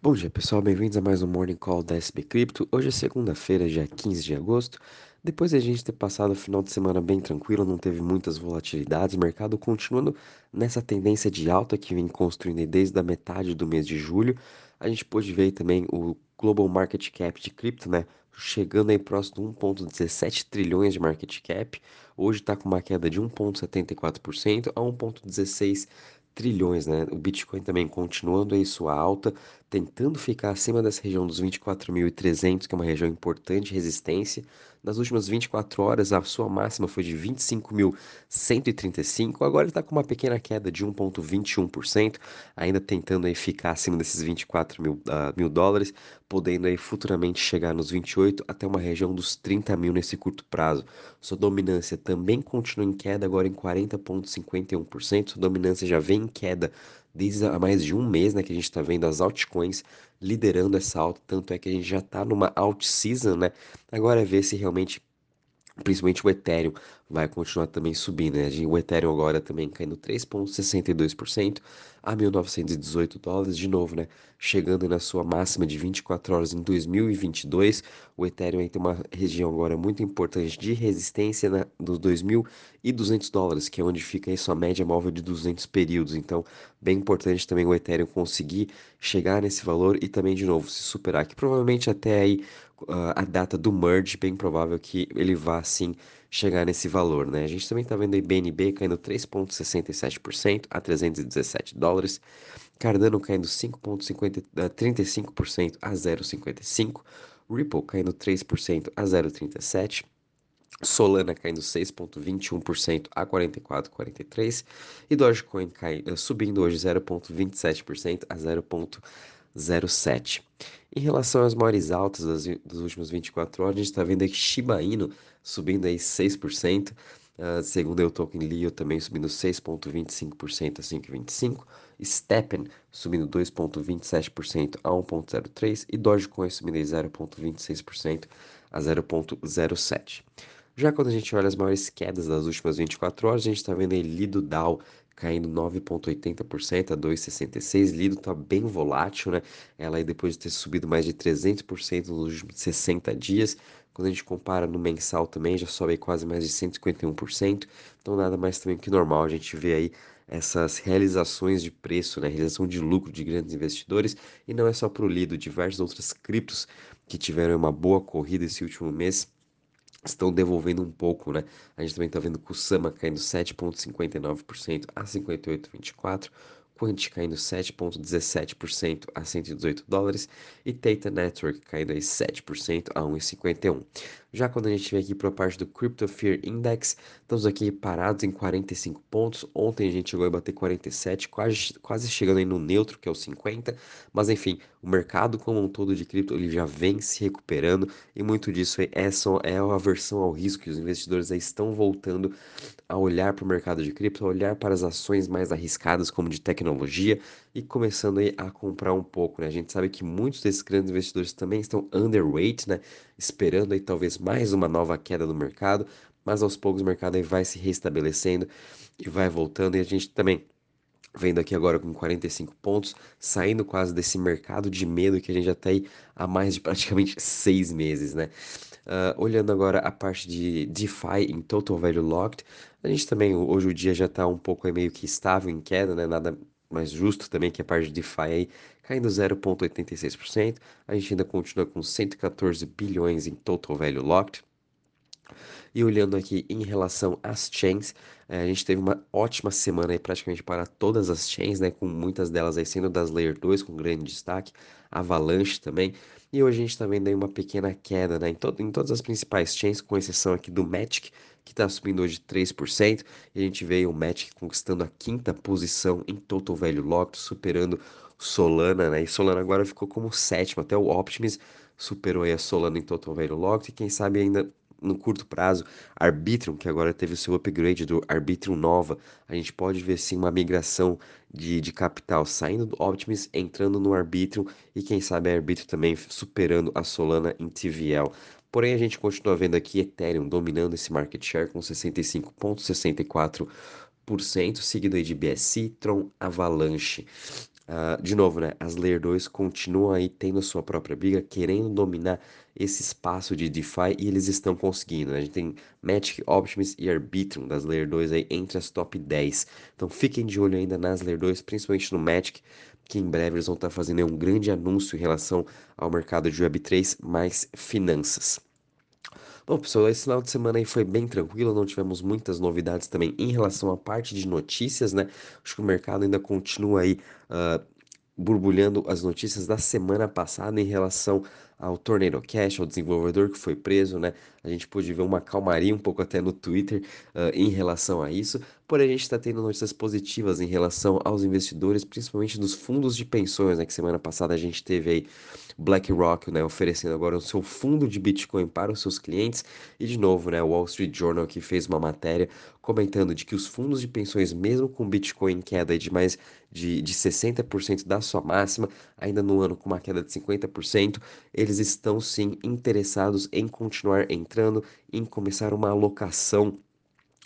Bom dia pessoal, bem-vindos a mais um Morning Call da SB Cripto. Hoje é segunda-feira, dia 15 de agosto. Depois de a gente ter passado o final de semana bem tranquilo, não teve muitas volatilidades, o mercado continuando nessa tendência de alta que vem construindo desde a metade do mês de julho. A gente pôde ver também o Global Market Cap de cripto, né? Chegando aí próximo de 1,17 trilhões de market cap. Hoje está com uma queda de 1,74% a 1,16 trilhões, né? O Bitcoin também continuando aí sua alta, tentando ficar acima dessa região dos 24.300, que é uma região importante de resistência. Nas últimas 24 horas, a sua máxima foi de 25.135, agora ele está com uma pequena queda de 1,21%, ainda tentando aí ficar acima desses 24 mil, uh, mil dólares, podendo aí futuramente chegar nos 28 até uma região dos 30 mil nesse curto prazo. Sua dominância também continua em queda, agora em 40,51%, sua dominância já vem em queda desde há mais de um mês, né, que a gente está vendo as altcoins liderando essa alta, tanto é que a gente já está numa alt season, né? Agora é ver se realmente principalmente o Ethereum vai continuar também subindo, né? O Ethereum agora também caindo 3,62% a 1.918 dólares, de novo, né? Chegando na sua máxima de 24 horas em 2022. O Ethereum tem uma região agora muito importante de resistência na, dos 2.200 dólares, que é onde fica aí sua média móvel de 200 períodos. Então, bem importante também o Ethereum conseguir chegar nesse valor e também, de novo, se superar, que provavelmente até aí uh, a data do merge, bem provável que ele vá sim chegar nesse valor, né? A gente também está vendo aí BNB caindo 3,67% a 317 dólares, Cardano caindo 5,35% a 0,55%, Ripple caindo 3% a 0,37%, Solana caindo 6,21% a 44,43 e Dogecoin cai, uh, subindo hoje 0,27% a 0,07. Em relação às maiores altas das, das últimas 24 horas, a gente está vendo aqui Shiba Inu subindo aí 6%, uh, segundo o token Leo também subindo 6,25% a 5,25%, Steppen subindo 2,27% a 1,03% e Dogecoin subindo aí 0,26% a 0,07%. Já quando a gente olha as maiores quedas das últimas 24 horas, a gente está vendo aí Lido DAO caindo 9,80% a 2,66. Lido está bem volátil, né? Ela aí depois de ter subido mais de 300% nos últimos 60 dias. Quando a gente compara no mensal também, já sobe quase mais de 151%. Então nada mais também que normal. A gente vê aí essas realizações de preço, né? Realização de lucro de grandes investidores. E não é só para o Lido, diversas outras criptos que tiveram uma boa corrida esse último mês estão devolvendo um pouco, né? A gente também está vendo Kusama caindo 7,59% a 58,24%, Quant caindo 7,17% a 118 dólares e Theta Network caindo aí 7% a 1,51. Já quando a gente vem aqui para a parte do Crypto Fear Index, estamos aqui parados em 45 pontos. Ontem a gente chegou a bater 47, quase, quase chegando aí no neutro, que é o 50. Mas enfim, o mercado como um todo de cripto ele já vem se recuperando e muito disso é, só, é a aversão ao risco que os investidores estão voltando a olhar para o mercado de cripto, a olhar para as ações mais arriscadas como de tecnologia e começando aí a comprar um pouco, né? A gente sabe que muitos desses grandes investidores também estão underweight, né? Esperando aí talvez mais uma nova queda do mercado, mas aos poucos o mercado aí vai se restabelecendo e vai voltando e a gente também vendo aqui agora com 45 pontos, saindo quase desse mercado de medo que a gente já está aí há mais de praticamente seis meses, né? Uh, olhando agora a parte de DeFi em Total Value Locked, a gente também, hoje o dia já está um pouco meio que estável em queda, né? Nada mais justo também que a parte de DeFi aí, caindo 0,86%. A gente ainda continua com 114 bilhões em Total Value Locked. E olhando aqui em relação às chains, eh, a gente teve uma ótima semana aí praticamente para todas as chains, né? Com muitas delas aí sendo das Layer 2, com grande destaque. Avalanche também. E hoje a gente está vendo aí uma pequena queda, né? Em, to em todas as principais chains, com exceção aqui do Matic, que está subindo hoje 3%. E a gente vê o Matic conquistando a quinta posição em Total Value Locked, superando Solana, né? E Solana agora ficou como sétimo, até o Optimus superou a Solana em Total Value Locked. E quem sabe ainda no curto prazo, Arbitrum, que agora teve o seu upgrade do Arbitrum Nova, a gente pode ver sim uma migração de, de capital saindo do Optimus, entrando no Arbitrum e quem sabe a Arbitrum também superando a Solana em TVL. Porém, a gente continua vendo aqui Ethereum dominando esse market share com 65,64%, seguido aí de BSC, Tron, Avalanche. Uh, de novo, né? As Layer 2 continuam aí tendo a sua própria briga, querendo dominar esse espaço de DeFi e eles estão conseguindo. Né? A gente tem Magic, Optimus e Arbitrum das Layer 2 aí entre as top 10. Então fiquem de olho ainda nas Layer 2, principalmente no Magic, que em breve eles vão estar fazendo um grande anúncio em relação ao mercado de Web3 mais finanças. Bom, pessoal, esse final de semana aí foi bem tranquilo, não tivemos muitas novidades também em relação à parte de notícias, né? Acho que o mercado ainda continua aí uh, borbulhando as notícias da semana passada em relação ao Tornado Cash, ao desenvolvedor que foi preso, né? A gente pôde ver uma calmaria um pouco até no Twitter uh, em relação a isso, porém a gente está tendo notícias positivas em relação aos investidores, principalmente dos fundos de pensões, né? Que semana passada a gente teve aí BlackRock, né? Oferecendo agora o seu fundo de Bitcoin para os seus clientes e de novo, né? O Wall Street Journal que fez uma matéria comentando de que os fundos de pensões, mesmo com Bitcoin em queda de mais de, de 60% da sua máxima, ainda no ano com uma queda de 50%, eles estão sim interessados em continuar entrando, em começar uma alocação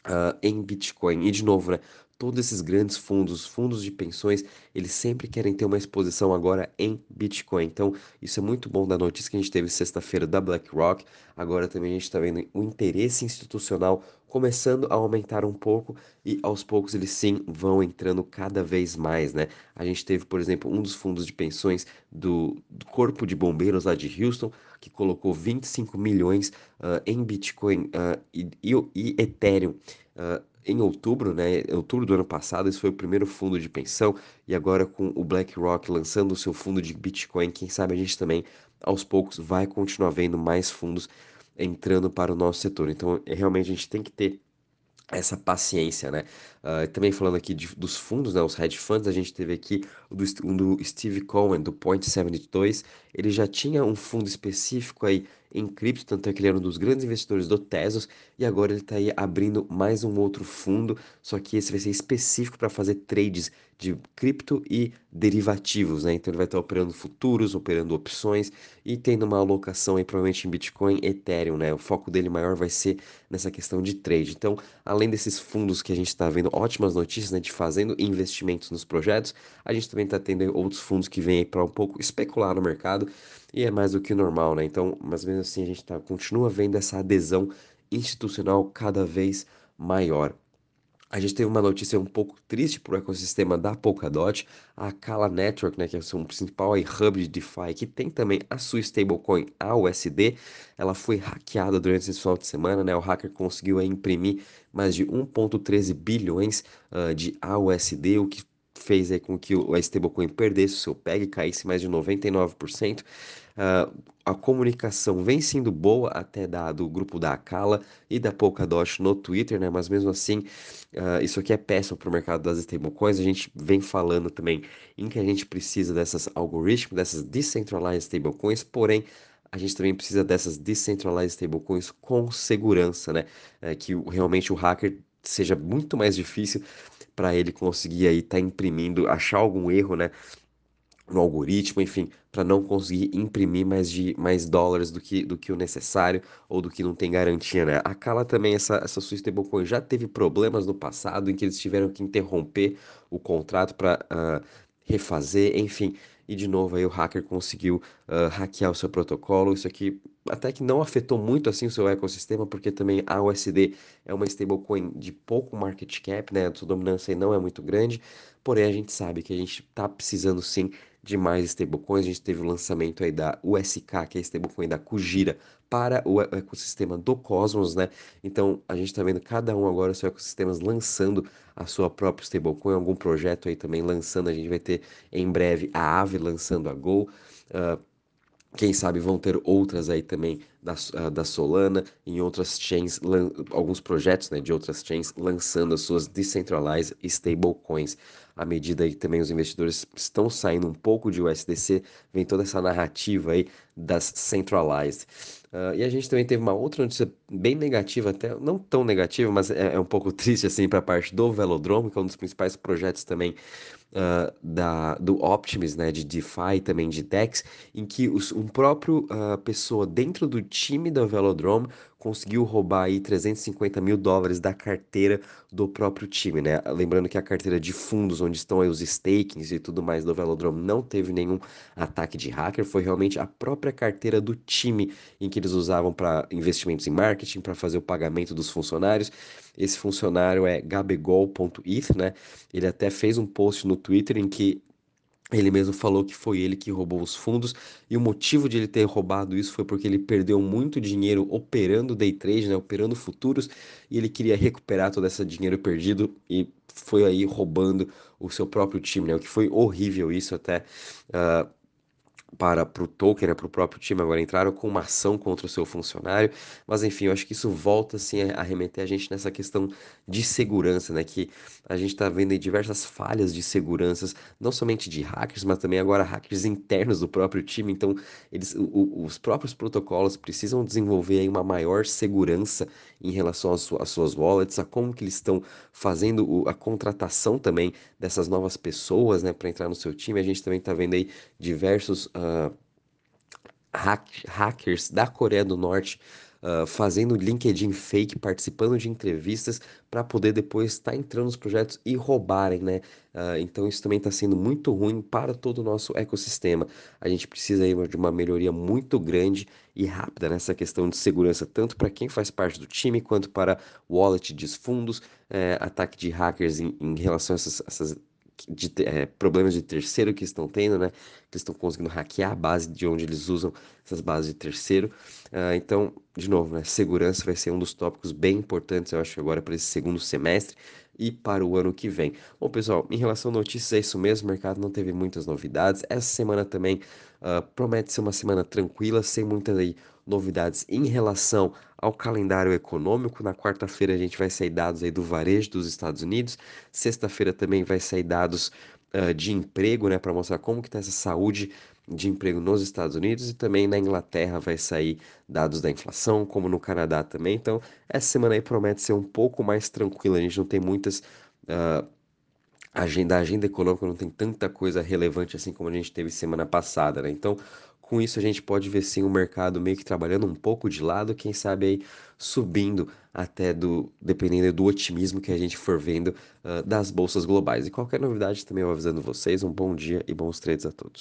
Uh, em Bitcoin. E de novo, né? Todos esses grandes fundos, fundos de pensões, eles sempre querem ter uma exposição agora em Bitcoin. Então, isso é muito bom da notícia que a gente teve sexta-feira da BlackRock. Agora também a gente está vendo o interesse institucional começando a aumentar um pouco e aos poucos eles sim vão entrando cada vez mais, né? A gente teve, por exemplo, um dos fundos de pensões do, do Corpo de Bombeiros lá de Houston, que colocou 25 milhões uh, em Bitcoin uh, e, e, e, Ethereum. Uh, em outubro, né, outubro do ano passado, esse foi o primeiro fundo de pensão, e agora com o BlackRock lançando o seu fundo de Bitcoin, quem sabe a gente também, aos poucos, vai continuar vendo mais fundos entrando para o nosso setor. Então, é, realmente a gente tem que ter essa paciência, né? Uh, também falando aqui de, dos fundos, né, os hedge funds, a gente teve aqui o do, um do Steve Cohen, do Point 72, ele já tinha um fundo específico aí em cripto, tanto é que ele era um dos grandes investidores do Tesos, e agora ele está aí abrindo mais um outro fundo, só que esse vai ser específico para fazer trades de cripto e derivativos, né? Então ele vai estar operando futuros, operando opções e tendo uma alocação aí provavelmente em Bitcoin, Ethereum, né? O foco dele maior vai ser nessa questão de trade. Então, além desses fundos que a gente está vendo ótimas notícias, né, de fazendo investimentos nos projetos, a gente também está tendo outros fundos que vêm aí para um pouco especular no mercado e é mais do que normal, né? Então, mas mesmo assim a gente tá, continua vendo essa adesão institucional cada vez maior. A gente teve uma notícia um pouco triste para o ecossistema da Polkadot, a Kala Network, né, que é o principal hub de DeFi, que tem também a sua stablecoin AUSD, ela foi hackeada durante esse final de semana, né, o hacker conseguiu imprimir mais de 1.13 bilhões uh, de AUSD, o que fez aí com que a stablecoin perdesse o seu PEG, caísse mais de 99%. Uh, a comunicação vem sendo boa até da, do grupo da Akala e da Polkadot no Twitter, né? Mas mesmo assim, uh, isso aqui é péssimo para o mercado das stablecoins. A gente vem falando também em que a gente precisa dessas algoritmos, dessas decentralized stablecoins, porém a gente também precisa dessas decentralized stablecoins com segurança, né? É, que realmente o hacker seja muito mais difícil para ele conseguir aí estar tá imprimindo, achar algum erro, né? no algoritmo, enfim, para não conseguir imprimir mais de mais dólares do que, do que o necessário ou do que não tem garantia, né? A Kala também, essa, essa stablecoin já teve problemas no passado em que eles tiveram que interromper o contrato para uh, ah, refazer, enfim. E de novo aí o hacker conseguiu uh, hackear o seu protocolo. Isso aqui até que não afetou muito assim o seu ecossistema, porque também a USD é uma stablecoin de pouco market cap, né? A sua dominância não é muito grande. Porém, a gente sabe que a gente está precisando sim de mais stablecoins. A gente teve o lançamento aí da USK, que é a stablecoin da Kujira, para o ecossistema do Cosmos, né? Então a gente está vendo cada um agora seus ecossistemas lançando a sua própria stablecoin, algum projeto aí também lançando. A gente vai ter em breve a Aave lançando a Go. Uh, quem sabe vão ter outras aí também da, uh, da Solana, em outras chains, alguns projetos né, de outras chains lançando as suas decentralized stablecoins. À medida que também os investidores estão saindo um pouco de USDC, vem toda essa narrativa aí das centralized. Uh, e a gente também teve uma outra notícia bem negativa, até não tão negativa, mas é, é um pouco triste assim para a parte do Velodrome, que é um dos principais projetos também uh, da, do Optimus, né, de DeFi também de DEX, em que os, um próprio uh, pessoa dentro do time da Velodrome conseguiu roubar aí 350 mil dólares da carteira do próprio time, né? Lembrando que a carteira de fundos, onde estão os stakings e tudo mais do Velodrome, não teve nenhum ataque de hacker, foi realmente a própria carteira do time em que eles usavam para investimentos em marketing, para fazer o pagamento dos funcionários. Esse funcionário é gabegol.eth, né? Ele até fez um post no Twitter em que ele mesmo falou que foi ele que roubou os fundos e o motivo de ele ter roubado isso foi porque ele perdeu muito dinheiro operando day trade, né, operando futuros, e ele queria recuperar todo esse dinheiro perdido e foi aí roubando o seu próprio time, né, o que foi horrível isso até. Uh, para o token, né, para o próprio time, agora entraram com uma ação contra o seu funcionário, mas enfim, eu acho que isso volta assim a remeter a gente nessa questão de segurança, né, que a gente está vendo diversas falhas de seguranças, não somente de hackers, mas também agora hackers internos do próprio time, então eles, o, os próprios protocolos precisam desenvolver aí uma maior segurança em relação às, às suas wallets, a como que eles estão fazendo a contratação também dessas novas pessoas, né, para entrar no seu time, a gente também está vendo aí diversos uh, uh, hack, hackers da Coreia do Norte uh, fazendo LinkedIn fake, participando de entrevistas para poder depois estar tá entrando nos projetos e roubarem, né? Uh, então isso também está sendo muito ruim para todo o nosso ecossistema. A gente precisa aí de uma melhoria muito grande e rápida nessa questão de segurança, tanto para quem faz parte do time quanto para wallet de fundos, eh, ataque de hackers em, em relação a essas, essas de é, problemas de terceiro que estão tendo, né? Que estão conseguindo hackear a base de onde eles usam essas bases de terceiro. Uh, então, de novo, né? Segurança vai ser um dos tópicos bem importantes, eu acho, agora para esse segundo semestre e para o ano que vem. Bom, pessoal, em relação a notícias, é isso mesmo. O mercado não teve muitas novidades. Essa semana também uh, promete ser uma semana tranquila, sem muitas aí novidades em relação ao calendário econômico. Na quarta-feira a gente vai sair dados aí do varejo dos Estados Unidos. Sexta-feira também vai sair dados uh, de emprego, né, para mostrar como que está essa saúde de emprego nos Estados Unidos e também na Inglaterra vai sair dados da inflação, como no Canadá também. Então, essa semana aí promete ser um pouco mais tranquila. A gente não tem muitas uh, agenda, a agenda econômica não tem tanta coisa relevante assim como a gente teve semana passada, né? Então, com isso a gente pode ver sim o mercado meio que trabalhando um pouco de lado, quem sabe aí subindo até do, dependendo do otimismo que a gente for vendo uh, das bolsas globais. E qualquer novidade também eu avisando vocês, um bom dia e bons trades a todos.